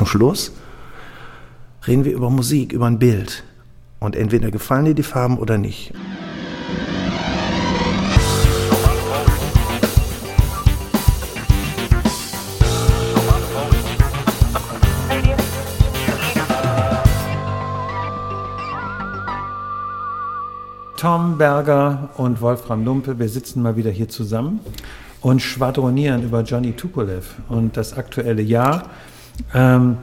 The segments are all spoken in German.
zum Schluss reden wir über Musik, über ein Bild. Und entweder gefallen dir die Farben oder nicht. Tom Berger und Wolfram Lumpe, wir sitzen mal wieder hier zusammen und schwadronieren über Johnny Tupolev und das aktuelle Jahr. Ähm,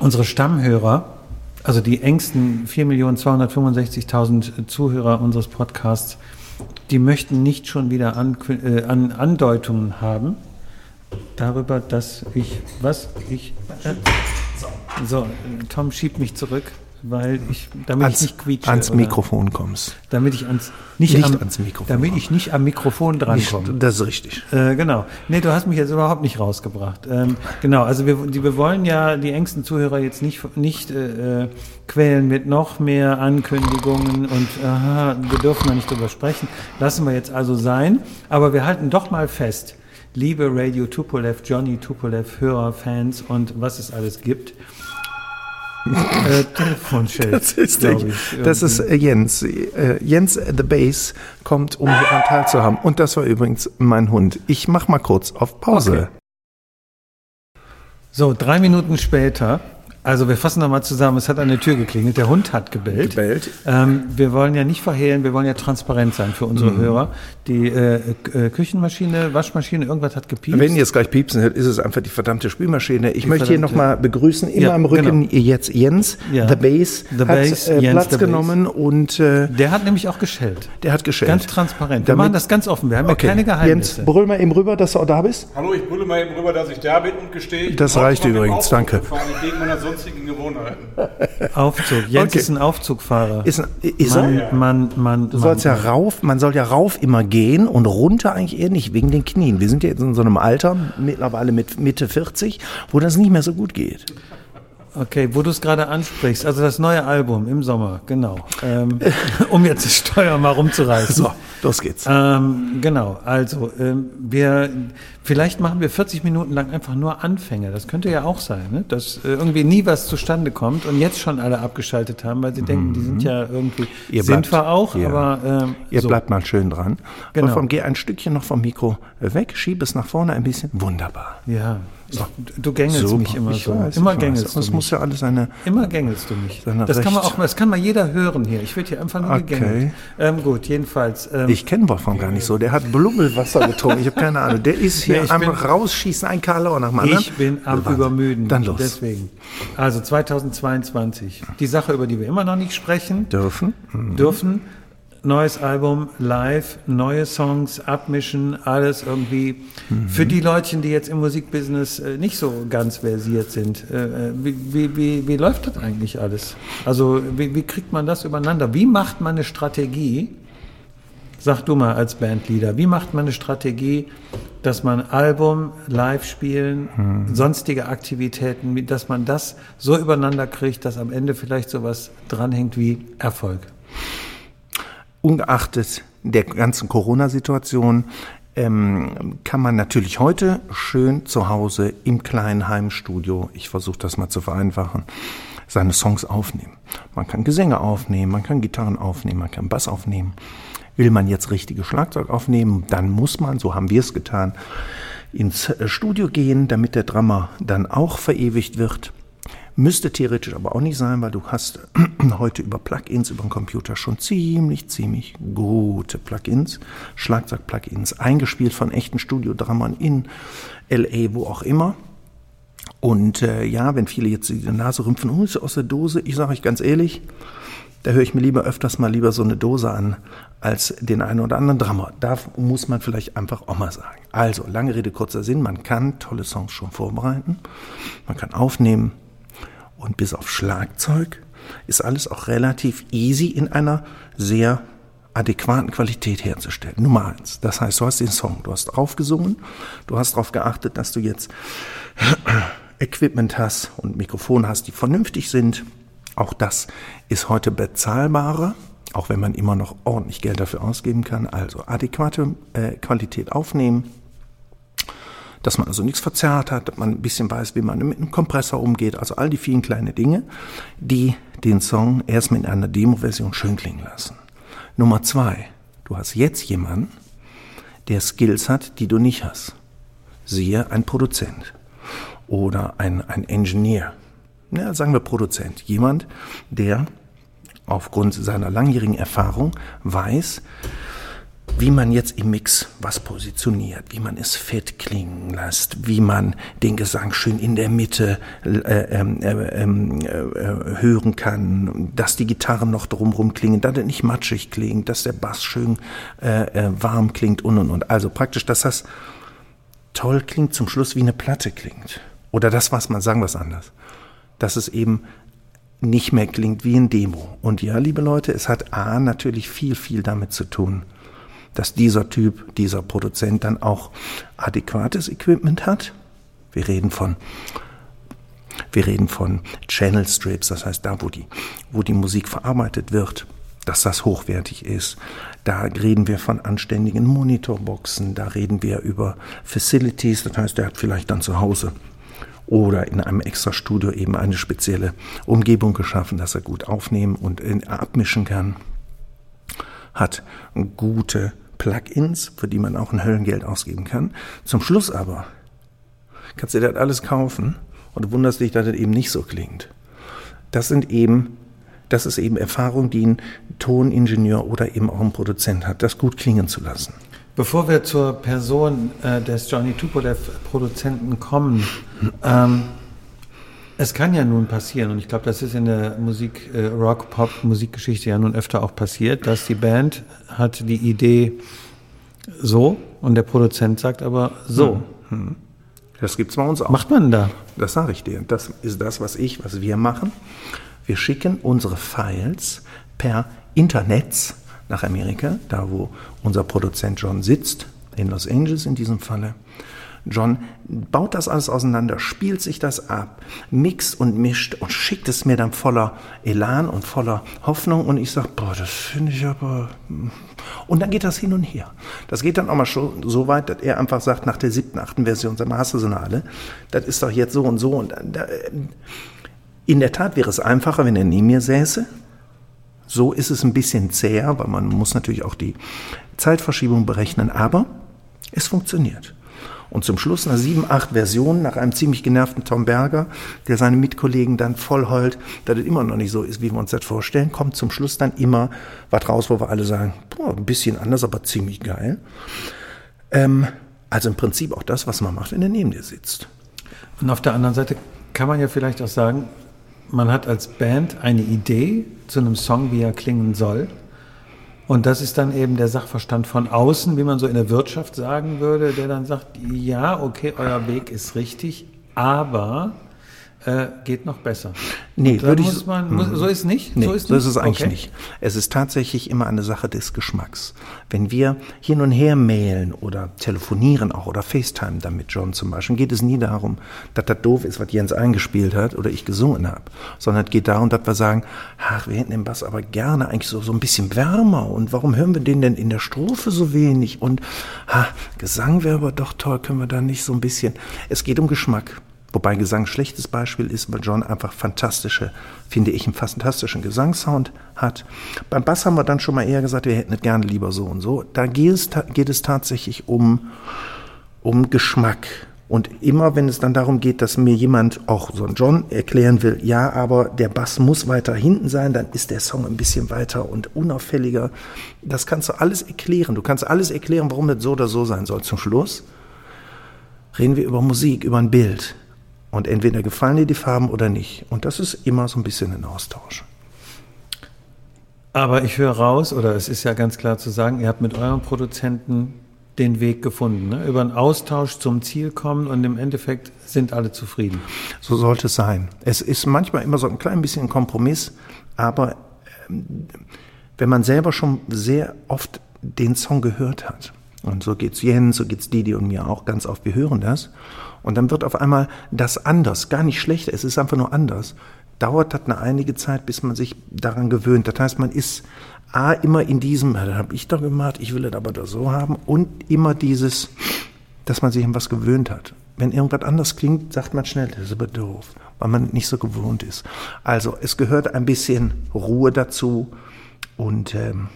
unsere Stammhörer, also die engsten 4.265.000 Zuhörer unseres Podcasts, die möchten nicht schon wieder an, äh, an Andeutungen haben darüber, dass ich, was, ich, äh, so, Tom schiebt mich zurück weil ich, damit ans, ich nicht quietsche. Ans Mikrofon kommst. Damit ich ans, nicht, nicht am, ans Mikrofon. Damit ich nicht am Mikrofon drankomme. Das ist richtig. Äh, genau. Nee, du hast mich jetzt überhaupt nicht rausgebracht. Ähm, genau, also wir, die, wir wollen ja die engsten Zuhörer jetzt nicht, nicht äh, quälen mit noch mehr Ankündigungen und aha, wir dürfen da nicht drüber sprechen. Lassen wir jetzt also sein. Aber wir halten doch mal fest, liebe Radio Tupolev, Johnny Tupolev, Hörer, Fans und was es alles gibt. Äh, Telefonschild. Das ist, ich, das ist äh, Jens. Äh, Jens the Bass kommt, um hier einen Teil zu haben. Und das war übrigens mein Hund. Ich mach mal kurz auf Pause. Okay. So, drei Minuten später also wir fassen nochmal zusammen, es hat an der Tür geklingelt, der Hund hat gebellt. gebellt. Ähm, wir wollen ja nicht verhehlen, wir wollen ja transparent sein für unsere mhm. Hörer. Die äh, äh, Küchenmaschine, Waschmaschine, irgendwas hat gepiepst. Wenn ihr jetzt gleich piepsen hört, ist es einfach die verdammte Spülmaschine. Ich die möchte hier nochmal begrüßen, immer ja, im Rücken genau. jetzt Jens, ja. The Bass, The hat Bass, äh, Jens, Platz The genommen Bass. und... Äh, der hat nämlich auch geschellt. Der hat geschellt. Ganz transparent. Wir machen das ganz offen, wir haben okay. ja keine Geheimnisse. Jens, brüll mal eben rüber, dass du auch da bist. Hallo, ich brülle mal eben rüber, dass ich da bin und gestehe. Das reicht übrigens, danke. Sonstigen Gewohnheiten. Aufzug. Jens okay. ist ein Aufzugfahrer. Ist, ist man, er? Man, man, du sollst ja rauf, man soll ja rauf immer gehen und runter eigentlich eher nicht, wegen den Knien. Wir sind ja jetzt in so einem Alter, mittlerweile mit Mitte 40, wo das nicht mehr so gut geht. Okay, wo du es gerade ansprichst, also das neue Album im Sommer, genau. Ähm, um jetzt das Steuer mal rumzureißen. So, los geht's. Ähm, genau, also ähm, wir, vielleicht machen wir 40 Minuten lang einfach nur Anfänge. Das könnte ja auch sein, ne? dass äh, irgendwie nie was zustande kommt und jetzt schon alle abgeschaltet haben, weil sie mhm. denken, die sind ja irgendwie, Ihr sind wir auch, ja. aber ähm, Ihr so. bleibt mal schön dran. Genau. Wolfram, geh ein Stückchen noch vom Mikro weg, schieb es nach vorne ein bisschen. Wunderbar. Ja, so. Du gängelst Super. mich immer so. Weiß, immer gängelst du mich. muss ja alles eine. Immer gängelst du mich. Das kann man auch, das kann mal jeder hören hier. Ich werde hier einfach nur okay. gegängelt. Ähm, gut, jedenfalls. Ähm, ich kenne Wolfram gar nicht so. Der hat Blubbelwasser getrunken. Ich habe keine Ahnung. Der ist hier nee, einfach bin, rausschießen, ein Karlauer nach dem anderen. Ich bin am Wahnsinn. Übermüden. Dann los. Deswegen. Also 2022. Die Sache, über die wir immer noch nicht sprechen. Dürfen. Mhm. Dürfen neues Album, live, neue Songs, abmischen, alles irgendwie. Mhm. Für die Leutchen, die jetzt im Musikbusiness äh, nicht so ganz versiert sind, äh, wie, wie, wie, wie, läuft das eigentlich alles? Also wie, wie kriegt man das übereinander? Wie macht man eine Strategie? Sag du mal als Bandleader, wie macht man eine Strategie, dass man Album, Live spielen, mhm. sonstige Aktivitäten, dass man das so übereinander kriegt, dass am Ende vielleicht sowas dranhängt wie Erfolg? Ungeachtet der ganzen Corona-Situation ähm, kann man natürlich heute schön zu Hause im kleinen Heimstudio, ich versuche das mal zu vereinfachen, seine Songs aufnehmen. Man kann Gesänge aufnehmen, man kann Gitarren aufnehmen, man kann Bass aufnehmen. Will man jetzt richtige Schlagzeug aufnehmen, dann muss man, so haben wir es getan, ins Studio gehen, damit der Drummer dann auch verewigt wird. Müsste theoretisch aber auch nicht sein, weil du hast heute über Plugins über den Computer schon ziemlich, ziemlich gute Plugins, Schlagzeug-Plugins, eingespielt von echten Studiodrammern in LA, wo auch immer. Und äh, ja, wenn viele jetzt die Nase rümpfen, oh, ist aus der Dose, ich sage euch ganz ehrlich, da höre ich mir lieber öfters mal lieber so eine Dose an, als den einen oder anderen Drummer. Da muss man vielleicht einfach auch mal sagen. Also, lange Rede, kurzer Sinn, man kann tolle Songs schon vorbereiten, man kann aufnehmen, und bis auf Schlagzeug ist alles auch relativ easy in einer sehr adäquaten Qualität herzustellen. Nummer eins. Das heißt, du hast den Song, du hast drauf gesungen, du hast darauf geachtet, dass du jetzt Equipment hast und Mikrofon hast, die vernünftig sind. Auch das ist heute bezahlbarer, auch wenn man immer noch ordentlich Geld dafür ausgeben kann. Also adäquate äh, Qualität aufnehmen, dass man also nichts verzerrt hat, dass man ein bisschen weiß, wie man mit einem Kompressor umgeht, also all die vielen kleinen Dinge, die den Song erstmal in einer Demo-Version schön klingen lassen. Nummer zwei, du hast jetzt jemanden, der Skills hat, die du nicht hast. Siehe ein Produzent oder ein, ein Engineer. Ja, sagen wir Produzent. Jemand, der aufgrund seiner langjährigen Erfahrung weiß, wie man jetzt im Mix was positioniert, wie man es fett klingen lässt, wie man den Gesang schön in der Mitte äh, ähm, äh, ähm, äh, hören kann, dass die Gitarren noch drumherum klingen, dass er nicht matschig klingt, dass der Bass schön äh, äh, warm klingt und und und. Also praktisch, dass das toll klingt, zum Schluss wie eine Platte klingt. Oder das, was man sagen, was anders. Dass es eben nicht mehr klingt wie ein Demo. Und ja, liebe Leute, es hat A natürlich viel, viel damit zu tun, dass dieser Typ, dieser Produzent dann auch adäquates Equipment hat. Wir reden von wir reden von Channel Strips, das heißt da, wo die, wo die Musik verarbeitet wird, dass das hochwertig ist. Da reden wir von anständigen Monitorboxen, da reden wir über Facilities, das heißt, er hat vielleicht dann zu Hause oder in einem extra Studio eben eine spezielle Umgebung geschaffen, dass er gut aufnehmen und abmischen kann. Hat gute Plugins, für die man auch ein Höllengeld ausgeben kann. Zum Schluss aber kannst du das alles kaufen und wunderst dich, dass das eben nicht so klingt. Das sind eben, das ist eben Erfahrung, die ein Toningenieur oder eben auch ein Produzent hat, das gut klingen zu lassen. Bevor wir zur Person äh, des Johnny Tupo, der Produzenten, kommen, ähm, es kann ja nun passieren, und ich glaube, das ist in der Musik, äh, Rock-Pop-Musikgeschichte ja nun öfter auch passiert, dass die Band hat die Idee so und der Produzent sagt aber so. Hm. hm. Das gibt's bei uns auch. Macht man da? Das sage ich dir. Das ist das, was ich, was wir machen. Wir schicken unsere Files per Internet nach Amerika, da wo unser Produzent John sitzt, in Los Angeles in diesem Falle. John baut das alles auseinander, spielt sich das ab, mixt und mischt und schickt es mir dann voller Elan und voller Hoffnung und ich sage, boah, das finde ich aber... Hm. Und dann geht das hin und her. Das geht dann auch mal schon so weit, dass er einfach sagt, nach der siebten, achten Version, sag mal, hast du so eine alle? Das ist doch jetzt so und so und... Da, in der Tat wäre es einfacher, wenn er neben mir säße so ist es ein bisschen zäher, weil man muss natürlich auch die Zeitverschiebung berechnen, aber es funktioniert. Und zum Schluss nach sieben, acht Versionen, nach einem ziemlich genervten Tom Berger, der seine Mitkollegen dann voll heult, dass es immer noch nicht so ist, wie wir uns das vorstellen, kommt zum Schluss dann immer was raus, wo wir alle sagen, boah, ein bisschen anders, aber ziemlich geil. Ähm, also im Prinzip auch das, was man macht, wenn er neben dir sitzt. Und auf der anderen Seite kann man ja vielleicht auch sagen, man hat als Band eine Idee zu einem Song, wie er klingen soll. Und das ist dann eben der Sachverstand von außen, wie man so in der Wirtschaft sagen würde, der dann sagt, ja, okay, euer Weg ist richtig, aber äh, geht noch besser. Nee, würde ich. Man, muss, so ist nicht? Nee, so ist, so ist es eigentlich okay. nicht. Es ist tatsächlich immer eine Sache des Geschmacks. Wenn wir hin und her mailen oder telefonieren auch oder FaceTime dann mit John zum Beispiel, geht es nie darum, dass das doof ist, was Jens eingespielt hat oder ich gesungen habe, sondern es geht darum, dass wir sagen, ach, wir hätten den Bass aber gerne eigentlich so, so ein bisschen wärmer und warum hören wir den denn in der Strophe so wenig und ach, Gesang wäre aber doch toll, können wir da nicht so ein bisschen. Es geht um Geschmack. Wobei Gesang ein schlechtes Beispiel ist, weil John einfach fantastische, finde ich, einen fantastischen Gesangssound hat. Beim Bass haben wir dann schon mal eher gesagt, wir hätten es gerne lieber so und so. Da geht es, geht es tatsächlich um, um Geschmack. Und immer, wenn es dann darum geht, dass mir jemand, auch so ein John, erklären will, ja, aber der Bass muss weiter hinten sein, dann ist der Song ein bisschen weiter und unauffälliger. Das kannst du alles erklären. Du kannst alles erklären, warum das so oder so sein soll. Zum Schluss reden wir über Musik, über ein Bild. Und entweder gefallen dir die Farben oder nicht. Und das ist immer so ein bisschen ein Austausch. Aber ich höre raus, oder es ist ja ganz klar zu sagen, ihr habt mit eurem Produzenten den Weg gefunden, ne? über einen Austausch zum Ziel kommen und im Endeffekt sind alle zufrieden. So sollte es sein. Es ist manchmal immer so ein klein bisschen ein Kompromiss, aber ähm, wenn man selber schon sehr oft den Song gehört hat, und so geht's Jens, so geht's Didi und mir auch ganz oft, wir hören das, und dann wird auf einmal das anders, gar nicht schlechter, es ist einfach nur anders. Dauert das eine einige Zeit, bis man sich daran gewöhnt. Das heißt, man ist A, immer in diesem, das habe ich doch gemacht, ich will das aber da so haben, und immer dieses, dass man sich an was gewöhnt hat. wenn irgendwas anders klingt, sagt man schnell, das ist aber doof, weil man nicht so gewohnt ist. Also es gehört ein bisschen Ruhe dazu und ähm,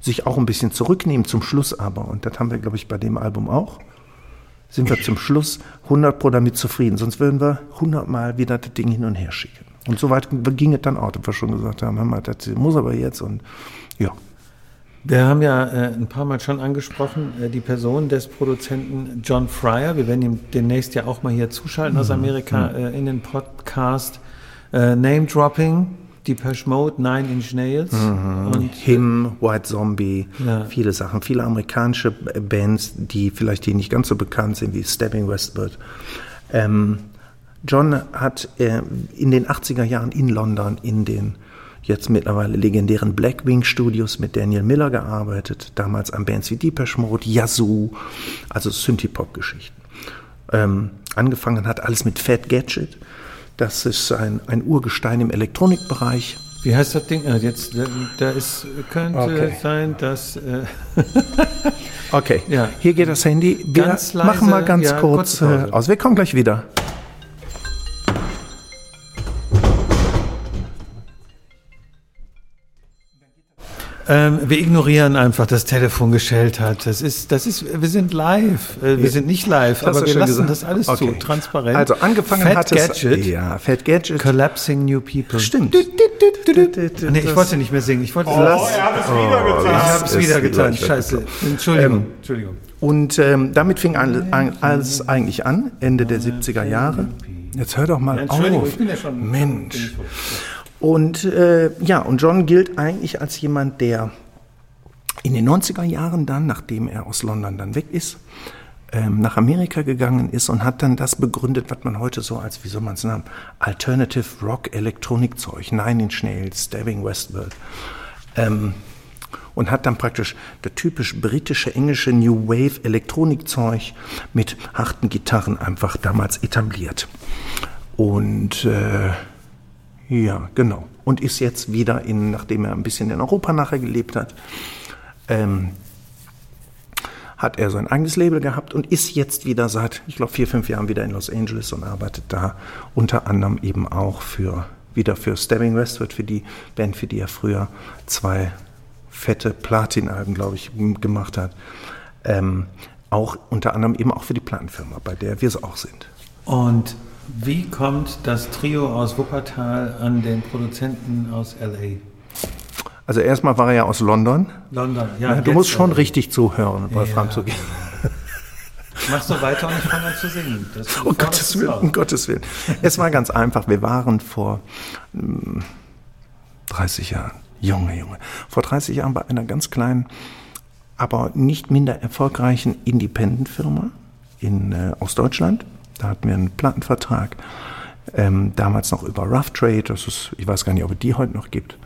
sich auch ein bisschen zurücknehmen zum Schluss aber. Und das haben wir, glaube ich, bei dem Album auch. Sind wir zum Schluss 100 Pro damit zufrieden. Sonst würden wir 100 Mal wieder das Ding hin und her schicken. Und so weit ging es dann auch, dass wir schon gesagt haben, mal, das muss aber jetzt und ja. Wir haben ja äh, ein paar Mal schon angesprochen, äh, die Person des Produzenten John Fryer. Wir werden ihm demnächst ja auch mal hier zuschalten aus Amerika äh, in den Podcast. Äh, Name Dropping, Depeche Mode, Nine Inch Nails. Und Him, White Zombie, Ja. viele Sachen, viele amerikanische Bands, die vielleicht die nicht ganz so bekannt sind wie Stabbing Westward. Ähm, John hat äh, in den 80er Jahren in London in den jetzt mittlerweile legendären Blackwing Studios mit Daniel Miller gearbeitet, damals an Bands wie Depeche Mode, Yazoo, also Synthie-Pop-Geschichten. Ähm, angefangen hat alles mit Fat Gadget. Das ist ein, ein Urgestein im Elektronikbereich. Wie heißt das Ding? Äh, jetzt, da, da ist, könnte Okay. sein, dass. Äh, Okay, Ja. hier geht das Handy. Wir Ganz leise, machen mal ganz ja, kurz Pause. äh, aus. Wir kommen gleich wieder. Ähm, wir ignorieren einfach, dass das Telefon geschellt hat. Das ist, das ist, wir sind live. Äh, wir sind nicht live, Das aber du wir lassen gesagt. das alles Okay. zu, transparent. Also angefangen Fat hat es. Gadget, Ja, Fat Gadget. Collapsing New People. Stimmt. Nee, ich wollte nicht mehr singen. Ich wollte Oh, das. er hat es wieder Ich getan. habe es wieder getan. Scheiße. Entschuldigung. Entschuldigung. Und ähm, damit fing alles, eigentlich an, Ende der 70er Jahre. Jetzt hör doch mal Entschuldigung, auf. ich bin ja schon. Mensch. Und äh, ja, und John gilt eigentlich als jemand, der in den 90er Jahren dann, nachdem er aus London dann weg ist, ähm, nach Amerika gegangen ist und hat dann das begründet, was man heute so als, wie soll man es nennen, Alternative Rock Elektronikzeug, Nine Inch Nails, Stabbing Westward. Ähm, und hat dann praktisch das typisch britische, englische New Wave Elektronikzeug mit harten Gitarren einfach damals etabliert. Und äh, ja, genau. Und ist jetzt wieder in, nachdem er ein bisschen in Europa nachher gelebt hat, ähm, hat er sein eigenes Label gehabt und ist jetzt wieder seit, ich glaube, vier, fünf Jahren wieder in Los Angeles und arbeitet da unter anderem eben auch für, wieder für Stabbing Westward, für die Band, für die er früher zwei fette Platin-Alben, glaube ich, gemacht hat. Ähm, auch unter anderem eben auch für die Plattenfirma, bei der wir es auch sind. Und wie kommt das Trio aus Wuppertal an den Produzenten aus L.A.? Also erstmal war er ja aus London. London. Ja, du musst schon äh, richtig zuhören, bei Ja. Zu gehen. Mach so weiter und ich fange an zu singen. Das, Um Gottes Willen, um Gottes Willen. Es war ganz einfach. Wir waren vor mm, 30 Jahren, Junge, Junge, vor 30 Jahren bei einer ganz kleinen, aber nicht minder erfolgreichen Independent-Firma in äh, Ostdeutschland. Da hatten wir einen Plattenvertrag, ähm, damals noch über Rough Trade. Das ist, ich weiß gar nicht, ob es die heute noch gibt.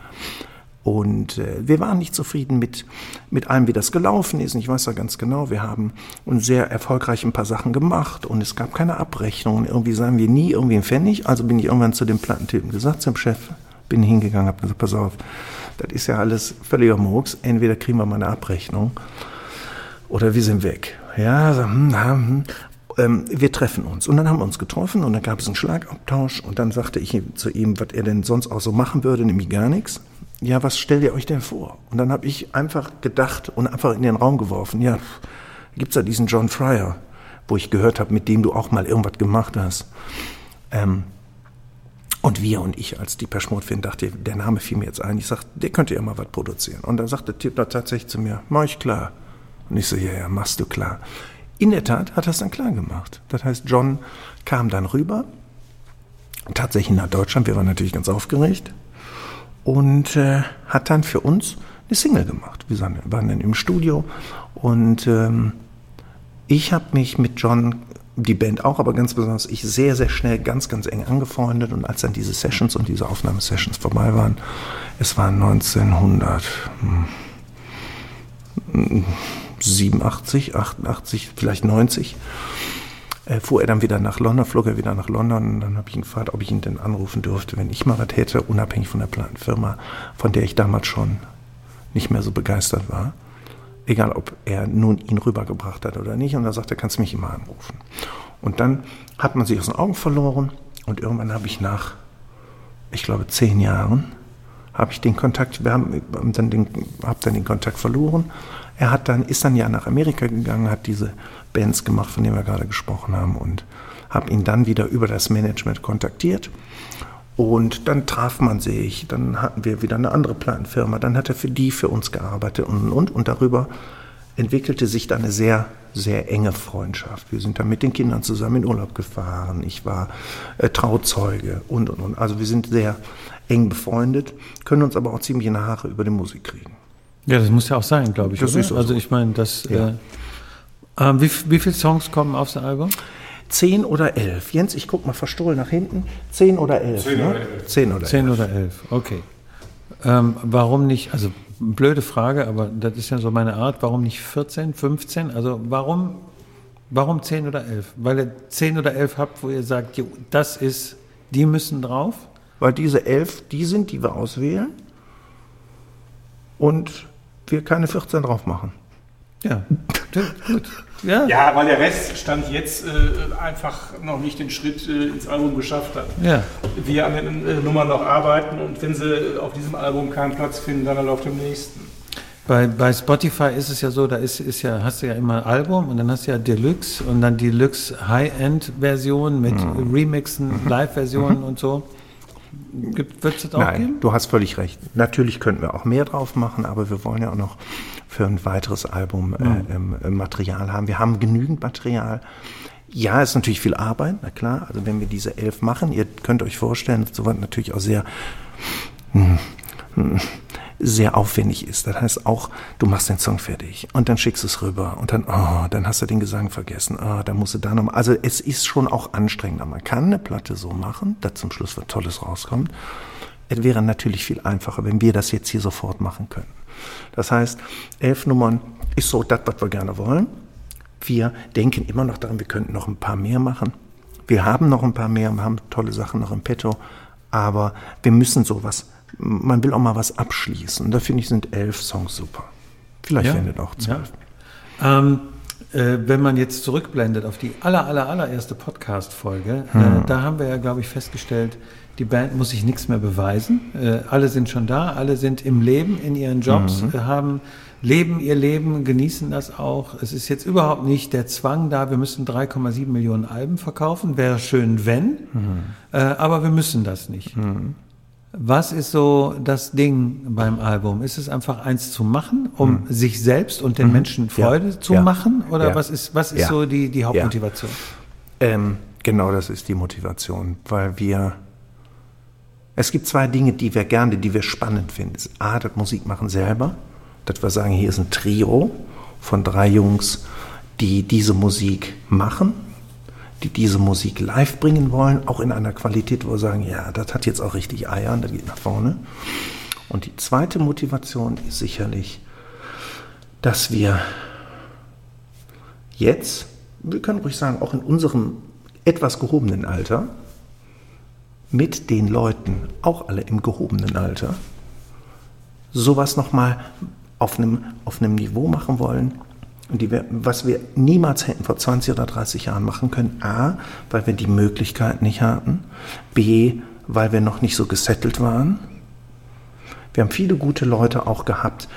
Und äh, wir waren nicht zufrieden mit, mit allem, wie das gelaufen ist. Und ich weiß ja ganz genau, wir haben uns sehr erfolgreich ein paar Sachen gemacht und es gab keine Abrechnung. Irgendwie sagen wir nie irgendwie einen Pfennig. Also bin ich irgendwann zu dem Plattentypen gesagt, zum Chef, bin hingegangen, habe gesagt, pass auf, das ist ja alles völliger Murks. Entweder kriegen wir mal eine Abrechnung oder wir sind weg. Ja, so, hm, hm. Ähm, wir treffen uns. Und dann haben wir uns getroffen und dann gab es einen Schlagabtausch und dann sagte ich zu ihm, was er denn sonst auch so machen würde, nämlich gar nichts. Ja, was stellt ihr euch denn vor? Und dann habe ich einfach gedacht und einfach in den Raum geworfen, ja, gibt's da diesen John Fryer, wo ich gehört habe, mit dem du auch mal irgendwas gemacht hast. Ähm, und wir und ich als die Mode-Fan dachte, der Name fiel mir jetzt ein. Ich sagte, der könnte ja mal was produzieren. Und dann sagte da tatsächlich zu mir, mach ich klar. Und ich so, ja, ja, machst du klar. In der Tat hat er es dann klar gemacht. Das heißt, John kam dann rüber, tatsächlich nach Deutschland. Wir waren natürlich ganz aufgeregt und äh, hat dann für uns eine Single gemacht. Wir waren dann im Studio und ähm, ich habe mich mit John, die Band auch, aber ganz besonders ich, sehr, sehr schnell ganz, ganz eng angefreundet. Und als dann diese Sessions und diese Aufnahmesessions vorbei waren, es war 1987, 88, vielleicht 90, äh, fuhr er dann wieder nach London, flog er wieder nach London. Und dann habe ich ihn gefragt, ob ich ihn denn anrufen dürfte, wenn ich mal was hätte, unabhängig von der Plattenfirma, von der ich damals schon nicht mehr so begeistert war. egal ob er nun ihn rübergebracht hat oder nicht. Und er, kannst mich immer anrufen. Und dann hat man sich aus den Augen verloren und irgendwann habe ich nach, ich glaube, zehn Jahren, habe ich den Kontakt, wir haben dann den, hab dann den Kontakt verloren. Er hat dann, ist dann ja nach Amerika gegangen, hat diese Bands gemacht, von denen wir gerade gesprochen haben und habe ihn dann wieder über das Management kontaktiert. Und dann traf man sich, dann hatten wir wieder eine andere Plattenfirma, dann hat er für die für uns gearbeitet und, und, und darüber entwickelte sich dann eine sehr, sehr enge Freundschaft. Wir sind dann mit den Kindern zusammen in Urlaub gefahren. Ich war äh, Trauzeuge und, und, und. Also wir sind sehr eng befreundet, können uns aber auch ziemlich in die Haare über die Musik kriegen. Ja, das muss ja auch sein, glaube ich. Das oder? ist so. also ich meine, das. Ja. Äh, ähm, wie, wie viele Songs kommen aufs Album? Zehn oder elf. Jens, ich guck mal verstohlen nach hinten. Zehn oder elf. Zehn ne? oder elf. Zehn oder Zehn elf. oder elf, okay. Ähm, warum nicht, also blöde Frage, aber das ist ja so meine Art, warum nicht 14, 15? Also warum, warum 10 oder 11? Weil ihr 10 oder 11 habt, wo ihr sagt, jo, das ist, die müssen drauf? Weil diese elf, die sind, die wir auswählen. Und wir keine 14 drauf machen. Ja, gut. Ja, Ja, weil der Rest stand jetzt äh, einfach noch nicht den Schritt äh, ins Album geschafft hat. ja. Wir an den äh, Nummern noch arbeiten und wenn sie auf diesem Album keinen Platz finden, dann halt auf dem nächsten. Bei, bei Spotify ist es ja so, da ist, ist ja, hast du ja immer Album und dann hast du ja Deluxe und dann Deluxe High-End-Version mit Remixen, Live-Versionen und so. Wird es das auch Nein, geben? du hast völlig recht. Natürlich könnten wir auch mehr drauf machen, aber wir wollen ja auch noch für ein weiteres Album äh, äh, Material haben. Wir haben genügend Material. Ja, ist natürlich viel Arbeit, na klar. Also wenn wir diese elf machen, ihr könnt euch vorstellen, dass sowas natürlich auch sehr hm, hm, sehr aufwendig ist. Das heißt auch, du machst den Song fertig und dann schickst es rüber und dann, oh, dann hast du den Gesang vergessen. Oh, dann musst du da nochmal. Also es ist schon auch anstrengender. Man kann eine Platte so machen, dass zum Schluss was Tolles rauskommt. Es wäre natürlich viel einfacher, wenn wir das jetzt hier sofort machen können. Das heißt, elf Nummern ist so das, was wir gerne wollen. Wir denken immer noch daran, wir könnten noch ein paar mehr machen. Wir haben noch ein paar mehr, wir haben tolle Sachen noch im Petto, aber wir müssen sowas, man will auch mal was abschließen. Da finde ich, sind elf Songs super. Vielleicht Ja. werden es auch zwölf. Ähm, äh, wenn man jetzt zurückblendet auf die aller, aller, allererste Podcast-Folge, Hm. äh, da haben wir ja, glaube ich, festgestellt, die Band muss sich nichts mehr beweisen. Äh, alle sind schon da, alle sind im Leben, in ihren Jobs, Mhm. äh, haben, leben ihr Leben, genießen das auch. Es ist jetzt überhaupt nicht der Zwang da, wir müssen 3,7 Millionen Alben verkaufen. Wäre schön, wenn, Mhm. äh, aber wir müssen das nicht. Was ist so das Ding beim Album? Ist es einfach eins zu machen, um sich selbst und den Menschen Freude Mhm. Ja. zu Ja. machen? Oder Ja. was ist, was ist so die, die Hauptmotivation? Ähm, genau das ist die Motivation, weil wir. Es gibt zwei Dinge, die wir gerne, die wir spannend finden. Ist A, das Musikmachen selber, dass wir sagen, hier ist ein Trio von drei Jungs, die diese Musik machen, die diese Musik live bringen wollen, auch in einer Qualität, wo wir sagen, ja, das hat jetzt auch richtig Eier und das geht nach vorne. Und die zweite Motivation ist sicherlich, dass wir jetzt, wir können ruhig sagen, auch in unserem etwas gehobenen Alter, mit den Leuten, auch alle im gehobenen Alter, sowas nochmal auf einem, auf einem Niveau machen wollen, die wir, was wir niemals hätten vor 20 oder 30 Jahren machen können. A, weil wir die Möglichkeit nicht hatten. B, weil wir noch nicht so gesettelt waren. Wir haben viele gute Leute auch gehabt,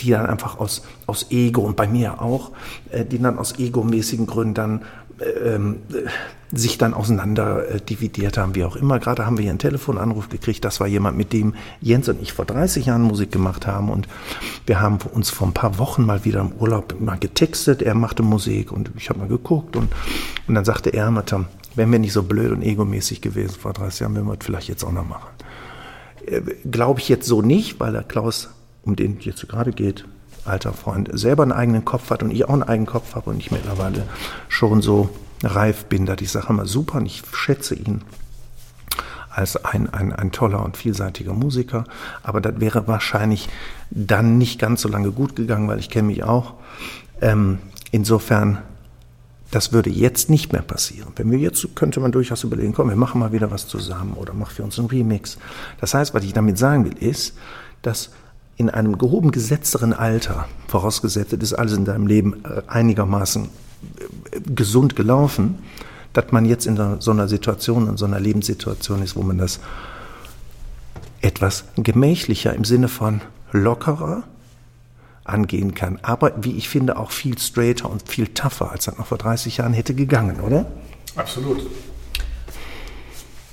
die dann einfach aus, aus Ego und bei mir auch, äh, die dann aus egomäßigen Gründen dann ähm, äh, sich dann auseinander äh, dividiert haben, wie auch immer. Gerade haben wir hier einen Telefonanruf gekriegt. Das war jemand, mit dem Jens und ich vor 30 Jahren Musik gemacht haben. Und wir haben uns vor ein paar Wochen mal wieder im Urlaub mal getextet. Er machte Musik und ich habe mal geguckt. Und, und dann sagte er, Matam, wären wir nicht so blöd und egomäßig gewesen vor 30 Jahren, würden wir das vielleicht jetzt auch noch machen. Äh, Glaube ich jetzt so nicht, weil der Klaus, um den es jetzt gerade geht, alter Freund, selber einen eigenen Kopf hat und ich auch einen eigenen Kopf habe und ich mittlerweile schon so reif bin, dass ich sage immer super und ich schätze ihn als ein, ein, ein toller und vielseitiger Musiker. Aber das wäre wahrscheinlich dann nicht ganz so lange gut gegangen, weil ich kenne mich auch. Ähm, insofern, das würde jetzt nicht mehr passieren. Wenn wir jetzt, könnte man durchaus überlegen, komm, wir machen mal wieder was zusammen oder mach für uns einen Remix. Das heißt, was ich damit sagen will, ist, dass in einem gehoben gesetzteren Alter, vorausgesetzt, ist alles in deinem Leben äh, einigermaßen äh, gesund gelaufen, dass man jetzt in so einer Situation, in so einer Lebenssituation ist, wo man das etwas gemächlicher im Sinne von lockerer angehen kann. Aber wie ich finde, auch viel straighter und viel tougher, als das noch vor 30 Jahren hätte gegangen, oder? Absolut.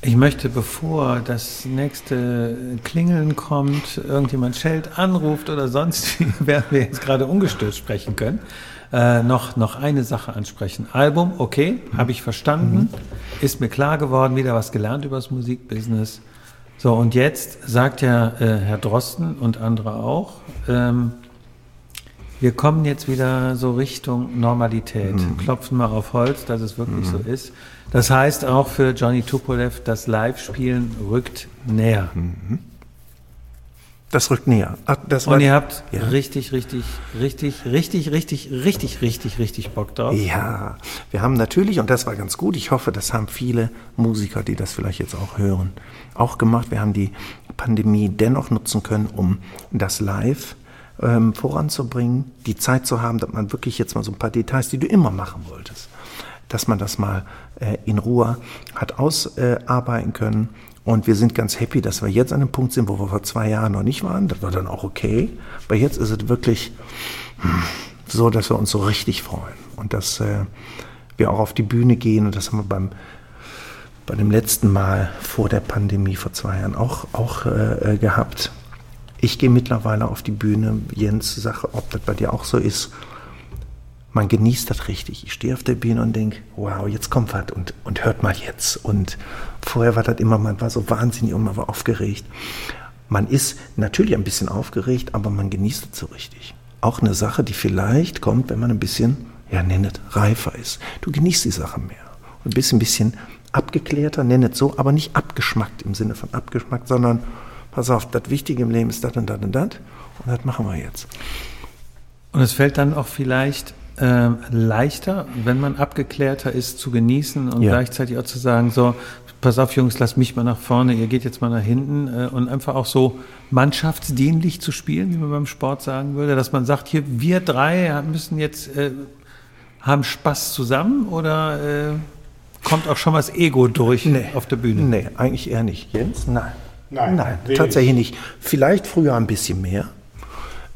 Ich möchte, bevor das nächste Klingeln kommt, irgendjemand schellt, anruft oder sonst während wir jetzt gerade ungestört sprechen können, äh, noch, noch eine Sache ansprechen. Album, okay, habe ich verstanden, mhm. ist mir klar geworden, wieder was gelernt über das Musikbusiness. So, und jetzt sagt ja äh, Herr Drosten und andere auch, ähm, wir kommen jetzt wieder so Richtung Normalität. Mhm. Klopfen mal auf Holz, dass es wirklich mhm. so ist. Das heißt auch für Johnny Tupolev, das Live-Spielen rückt näher. Mhm. Das rückt näher. Ach, Und ihr habt ja. richtig, richtig, richtig, richtig, richtig, richtig, richtig, richtig Bock drauf. Ja, wir haben natürlich, und das war ganz gut, ich hoffe, das haben viele Musiker, die das vielleicht jetzt auch hören, auch gemacht. Wir haben die Pandemie dennoch nutzen können, um das Live ähm, voranzubringen, die Zeit zu haben, dass man wirklich jetzt mal so ein paar Details, die du immer machen wolltest, dass man das mal äh, in Ruhe hat ausarbeiten äh, können. Und wir sind ganz happy, dass wir jetzt an einem Punkt sind, wo wir vor zwei Jahren noch nicht waren. Das war dann auch okay. Aber jetzt ist es wirklich hm, so, dass wir uns so richtig freuen. Und dass äh, wir auch auf die Bühne gehen. Und das haben wir beim, bei dem letzten Mal vor der Pandemie vor zwei Jahren auch, auch äh, äh gehabt. Ich gehe mittlerweile auf die Bühne, Jens, sage, ob das bei dir auch so ist. Man genießt das richtig. Ich stehe auf der Bühne und denke, wow, jetzt kommt was und, und hört mal jetzt. Und vorher war das immer, man war so wahnsinnig und man war aufgeregt. Man ist natürlich ein bisschen aufgeregt, aber man genießt es so richtig. Auch eine Sache, die vielleicht kommt, wenn man ein bisschen, ja, nennet, reifer ist. Du genießt die Sache mehr. Und bist ein bisschen abgeklärter, nennet so, aber nicht abgeschmackt im Sinne von abgeschmackt, sondern pass auf, das Wichtige im Leben ist das und das und das und das machen wir jetzt. Und es fällt dann auch vielleicht äh, leichter, wenn man abgeklärter ist, zu genießen und ja. gleichzeitig auch zu sagen, so, pass auf Jungs, lasst mich mal nach vorne, ihr geht jetzt mal nach hinten äh, und einfach auch so mannschaftsdienlich zu spielen, wie man beim Sport sagen würde, dass man sagt, hier, wir drei müssen jetzt, äh, haben Spaß zusammen oder äh, kommt auch schon mal das Ego durch nee, auf der Bühne? Nee, eigentlich eher nicht. Jens? Nein. Nein, Nein tatsächlich nicht. Vielleicht früher ein bisschen mehr.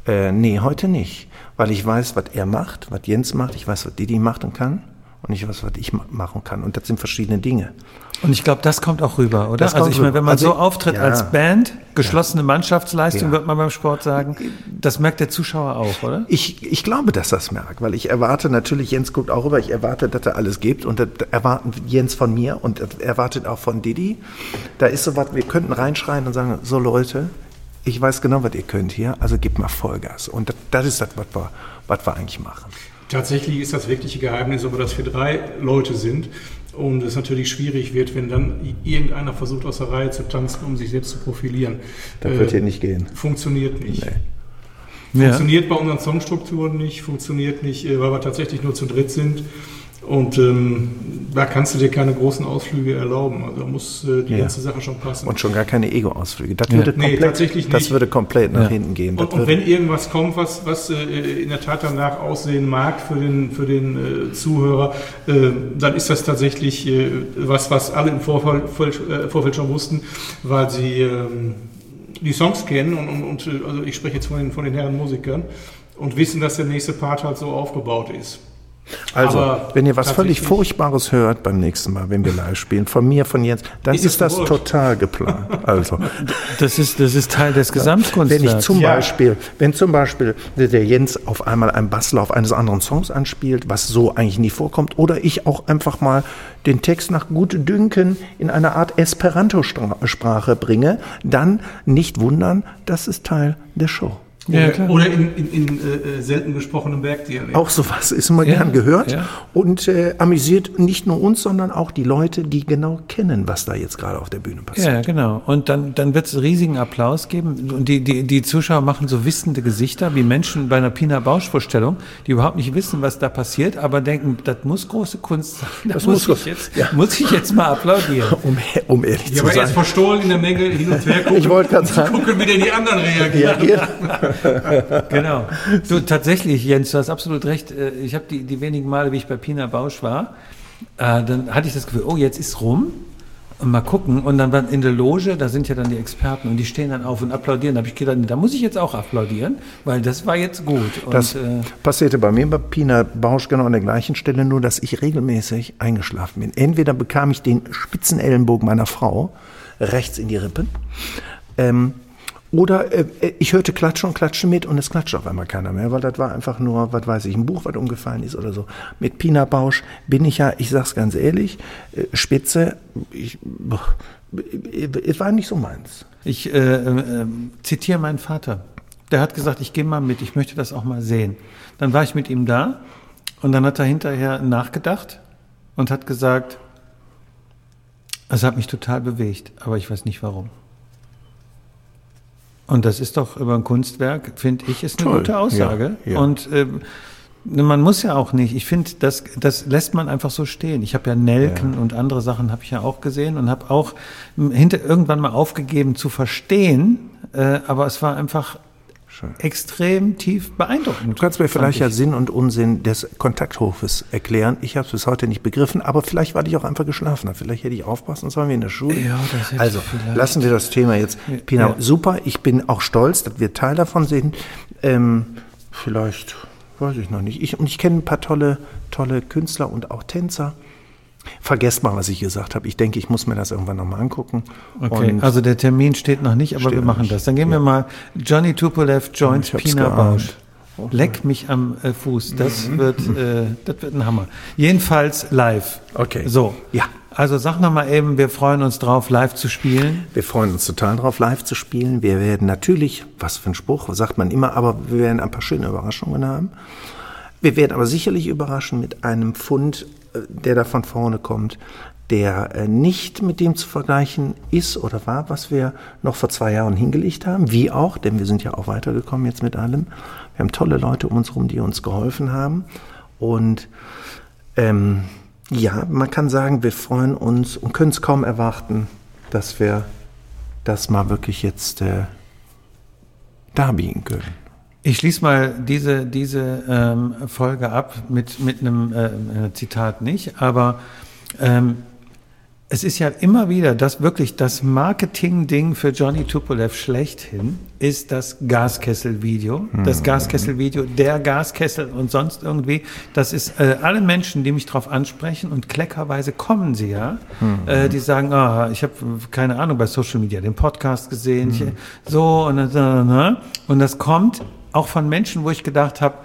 Äh, nee, heute nicht. Weil ich weiß, was er macht, was Jens macht, ich weiß, was Didi macht und kann und ich weiß, was ich machen kann. Und das sind verschiedene Dinge. Und ich glaube, das kommt auch rüber, oder? Das also ich meine, wenn man also, so auftritt ja, als Band, geschlossene Mannschaftsleistung, ja. wird man beim Sport sagen, das merkt der Zuschauer auch, oder? Ich, ich glaube, dass das merkt, weil ich erwarte natürlich, Jens guckt auch rüber, ich erwarte, dass er alles gibt und das erwarten Jens von mir und erwartet auch von Didi. Da ist so was, wir könnten reinschreien und sagen, so Leute, ich weiß genau, was ihr könnt hier, also gebt mal Vollgas. Und das, das ist das, was wir, was wir eigentlich machen. Tatsächlich ist das wirkliche Geheimnis aber, dass wir drei Leute sind und es natürlich schwierig wird, wenn dann irgendeiner versucht, aus der Reihe zu tanzen, um sich selbst zu profilieren. Das wird äh, hier nicht gehen. Funktioniert nicht. Nee. Funktioniert ja. bei unseren Songstrukturen nicht, funktioniert nicht, äh, weil wir tatsächlich nur zu dritt sind. Und ähm, da kannst du dir keine großen Ausflüge erlauben. Also da muss äh, die ja. ganze Sache schon passen. Und schon gar keine Ego-Ausflüge. Das, ja. würde nee, tatsächlich nicht. das würde komplett nach ja. hinten gehen. Und, und, wenn irgendwas kommt, was, was äh, in der Tat danach aussehen mag für den, für den äh, Zuhörer, äh, dann ist das tatsächlich äh, was, was alle im Vorfeld, äh, Vorfeld schon wussten, weil sie ähm, die Songs kennen und, und, und also ich spreche jetzt von den, von den Herren Musikern und wissen, dass der nächste Part halt so aufgebaut ist. Also, Aber wenn ihr was völlig Furchtbares hört beim nächsten Mal, wenn wir live spielen, von mir, von Jens, dann ist, ist das verrückt. total geplant. Also, das ist, das ist Teil des Gesamtkunstwerks. Wenn ich zum ja. Beispiel, wenn zum Beispiel der Jens auf einmal einen Basslauf eines anderen Songs anspielt, was so eigentlich nie vorkommt, oder ich auch einfach mal den Text nach gut Dünken in eine Art Esperanto-Sprache bringe, dann nicht wundern, das ist Teil der Show. Oder, Ja, klar. oder in, in, in äh, selten gesprochenem Bergdialekt. Auch sowas ist immer Ja, gern gehört ja. und äh, amüsiert nicht nur uns, sondern auch die Leute, die genau kennen, was da jetzt gerade auf der Bühne passiert. Ja, genau. Und dann, dann wird es riesigen Applaus geben. Und die, die, die Zuschauer machen so wissende Gesichter, wie Menschen bei einer Pina Bausch-Vorstellung, die überhaupt nicht wissen, was da passiert, aber denken, das muss große Kunst sein. Da Das muss, muss ich jetzt, ja. muss ich jetzt mal applaudieren. Um, um ehrlich Ja, zu aber erst sein. verstohlen in der Menge hin und her gucken. Ich wollte gerade sagen. Gucken, wie denn die anderen reagieren. Reagiert. Genau. Du, tatsächlich, Jens, du hast absolut recht. Äh, Ich habe die, die wenigen Male, wie ich bei Pina Bausch war, äh, dann hatte ich das Gefühl, oh, jetzt ist rum. Und mal gucken. Und dann in der Loge, da sind ja dann die Experten und die stehen dann auf und applaudieren. Da habe ich gedacht, da muss ich jetzt auch applaudieren, weil das war jetzt gut. Und, Das äh, passierte bei mir bei Pina Bausch genau an der gleichen Stelle, nur dass ich regelmäßig eingeschlafen bin. Entweder bekam ich den spitzen Ellenbogen meiner Frau rechts in die Rippe, ähm, oder äh, ich hörte Klatschen und Klatschen mit und es klatscht auf einmal keiner mehr, weil das war einfach nur, was weiß ich, ein Buch, was umgefallen ist oder so. Mit Pina Bausch bin ich ja, ich sag's ganz ehrlich, äh, Spitze, ich, boah, es war nicht so meins. Ich äh, äh, zitiere meinen Vater. Der hat gesagt, ich gehe mal mit, ich möchte das auch mal sehen. Dann war ich mit ihm da und dann hat er hinterher nachgedacht und hat gesagt, es hat mich total bewegt, aber ich weiß nicht warum. Und das ist doch über ein Kunstwerk, finde ich, ist eine Toll, gute Aussage. ja, ja. Und ähm, man muss ja auch nicht. Ich finde, das, das lässt man einfach so stehen. Ich habe ja Nelken und andere Sachen habe ich ja auch gesehen und habe auch m, hinter irgendwann mal aufgegeben zu verstehen. Äh, aber es war einfach Schön. extrem tief beeindruckend. Du kannst mir vielleicht ja. Sinn und Unsinn des Kontakthofes erklären. Ich habe es bis heute nicht begriffen, aber vielleicht war ich auch einfach geschlafen. Vielleicht hätte ich aufpassen sollen wie in der Schule. Ja, das also lassen wir das Thema jetzt. Pina, Ja. super. Ich bin auch stolz, dass wir Teil davon sind. Ähm, vielleicht weiß ich noch nicht. Ich, und ich kenne ein paar tolle, tolle Künstler und auch Tänzer. Vergesst mal, was ich gesagt habe. Ich denke, ich muss mir das irgendwann nochmal angucken. Okay, Und also der Termin steht noch nicht, aber wir machen nicht. das. Dann gehen wir mal Johnny Tupolev joins Pina. Bausch. Leck mich am äh, Fuß. Das wird, äh, das wird ein Hammer. Jedenfalls live. Okay. So. Ja. Also sag noch mal eben, wir freuen uns drauf, live zu spielen. Wir freuen uns total drauf, live zu spielen. Wir werden natürlich, was für ein Spruch, sagt man immer, aber wir werden ein paar schöne Überraschungen haben. Wir werden aber sicherlich überraschen mit einem Fund, der da von vorne kommt, der äh, nicht mit dem zu vergleichen ist oder war, was wir noch vor zwei Jahren hingelegt haben, wie auch, denn wir sind ja auch weitergekommen jetzt mit allem. Wir haben tolle Leute um uns herum, die uns geholfen haben. Und ähm, ja, man kann sagen, wir freuen uns und können es kaum erwarten, dass wir das mal wirklich jetzt äh, darbieten können. Ich schließe mal diese, diese ähm, Folge ab mit, mit einem äh, äh, Zitat nicht, aber ähm, es ist ja immer wieder das wirklich das Marketing-Ding für Johnny Tupolev schlechthin ist das Gaskessel-Video. Das Gaskessel-Video, der Gaskessel und sonst irgendwie. Das ist äh, alle Menschen, die mich darauf ansprechen und kleckerweise kommen sie ja, äh, die sagen, ah, ich habe keine Ahnung bei Social Media den Podcast gesehen, ich, so und dann, und das kommt auch von Menschen, wo ich gedacht habe,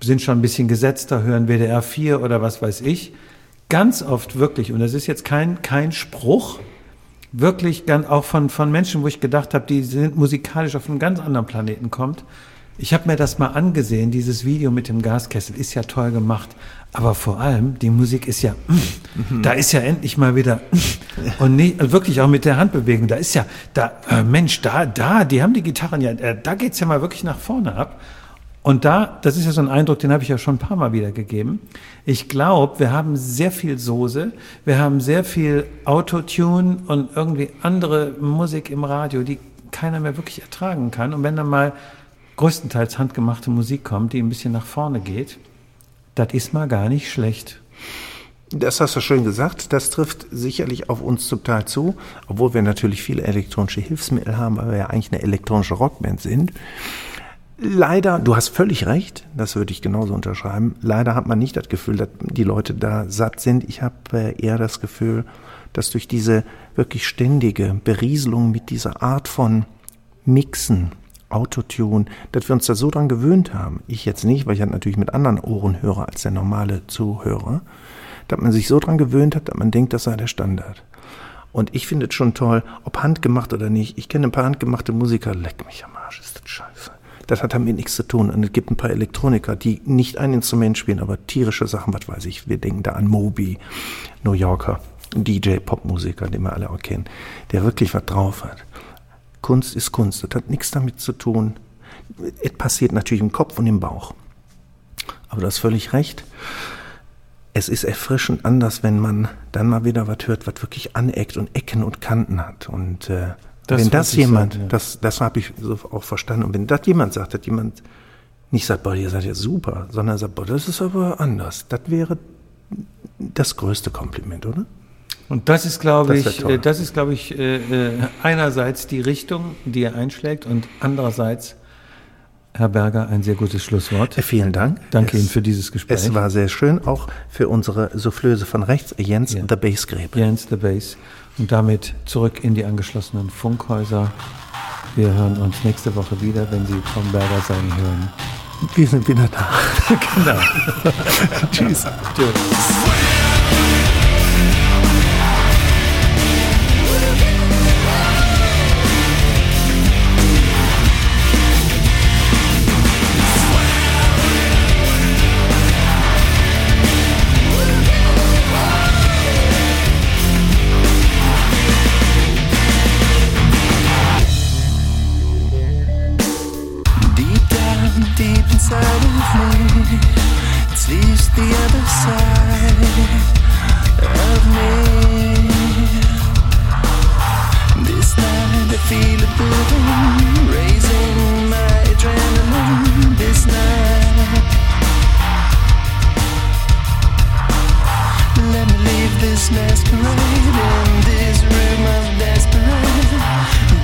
sind schon ein bisschen gesetzter, hören WDR 4 oder was weiß ich. Ganz oft wirklich, und das ist jetzt kein, kein Spruch, wirklich ganz, auch von, von Menschen, wo ich gedacht habe, die sind musikalisch auf einen ganz anderen Planeten kommt. Ich habe mir das mal angesehen, dieses Video mit dem Gaskessel ist ja toll gemacht, aber vor allem die Musik ist ja, da ist ja endlich mal wieder und nicht, also wirklich auch mit der Handbewegung, da ist ja, da äh, Mensch, da, da, die haben die Gitarren ja, äh, da geht's ja mal wirklich nach vorne ab. Und da, das ist ja so ein Eindruck, den habe ich ja schon ein paar Mal wieder gegeben. Ich glaube, wir haben sehr viel Soße, wir haben sehr viel Autotune und irgendwie andere Musik im Radio, die keiner mehr wirklich ertragen kann. Und wenn dann mal größtenteils handgemachte Musik kommt, die ein bisschen nach vorne geht, das ist mal gar nicht schlecht. Das hast du schön gesagt. Das trifft sicherlich auf uns zum Teil zu, obwohl wir natürlich viele elektronische Hilfsmittel haben, weil wir ja eigentlich eine elektronische Rockband sind. Leider, du hast völlig recht, das würde ich genauso unterschreiben. Leider hat man nicht das Gefühl, dass die Leute da satt sind. Ich habe äh, eher das Gefühl, dass durch diese wirklich ständige Berieselung mit dieser Art von Mixen, Autotune, dass wir uns da so dran gewöhnt haben. Ich jetzt nicht, weil ich halt natürlich mit anderen Ohren höre als der normale Zuhörer. Dass man sich so dran gewöhnt hat, dass man denkt, das sei der Standard. Und ich finde es schon toll, ob handgemacht oder nicht. Ich kenne ein paar handgemachte Musiker, leck mich am Arsch, ist das scheiße. Das hat damit nichts zu tun. Und es gibt ein paar Elektroniker, die nicht ein Instrument spielen, aber tierische Sachen, was weiß ich. Wir denken da an Moby, New Yorker, DJ, Popmusiker, den wir alle auch kennen, der wirklich was drauf hat. Kunst ist Kunst. Das hat nichts damit zu tun. Es passiert natürlich im Kopf und im Bauch. Aber du hast völlig recht. Es ist erfrischend anders, wenn man dann mal wieder was hört, was wirklich aneckt und Ecken und Kanten hat. Und äh, das wenn das jemand, sagen, ja. das, das habe ich so auch verstanden, und wenn das jemand sagt, dass jemand nicht sagt, boah, ihr seid ja super, sondern sagt, boah, das ist aber anders, das wäre das größte Kompliment, oder? Und das ist, glaube ich, äh, das ist, glaube ich, äh, äh, einerseits die Richtung, die er einschlägt, und andererseits Herr Berger, ein sehr gutes Schlusswort. Vielen Dank. Danke es, Ihnen für dieses Gespräch. Es war sehr schön, auch für unsere Soufflöse von rechts, Jens ja. the Bass Gräbe. Jens the Bass. Und damit zurück in die angeschlossenen Funkhäuser. Wir hören uns nächste Woche wieder, wenn Sie vom Berger sein hören. Wir sind wieder da. genau. Tschüss. Tschüss. deep inside of me. It's the other side of me. This night I feel it building, raising my adrenaline. This night, let me leave this masquerade in this room of desperation.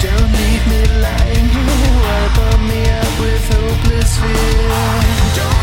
Don't me lying. You wipe me up with hopeless fear.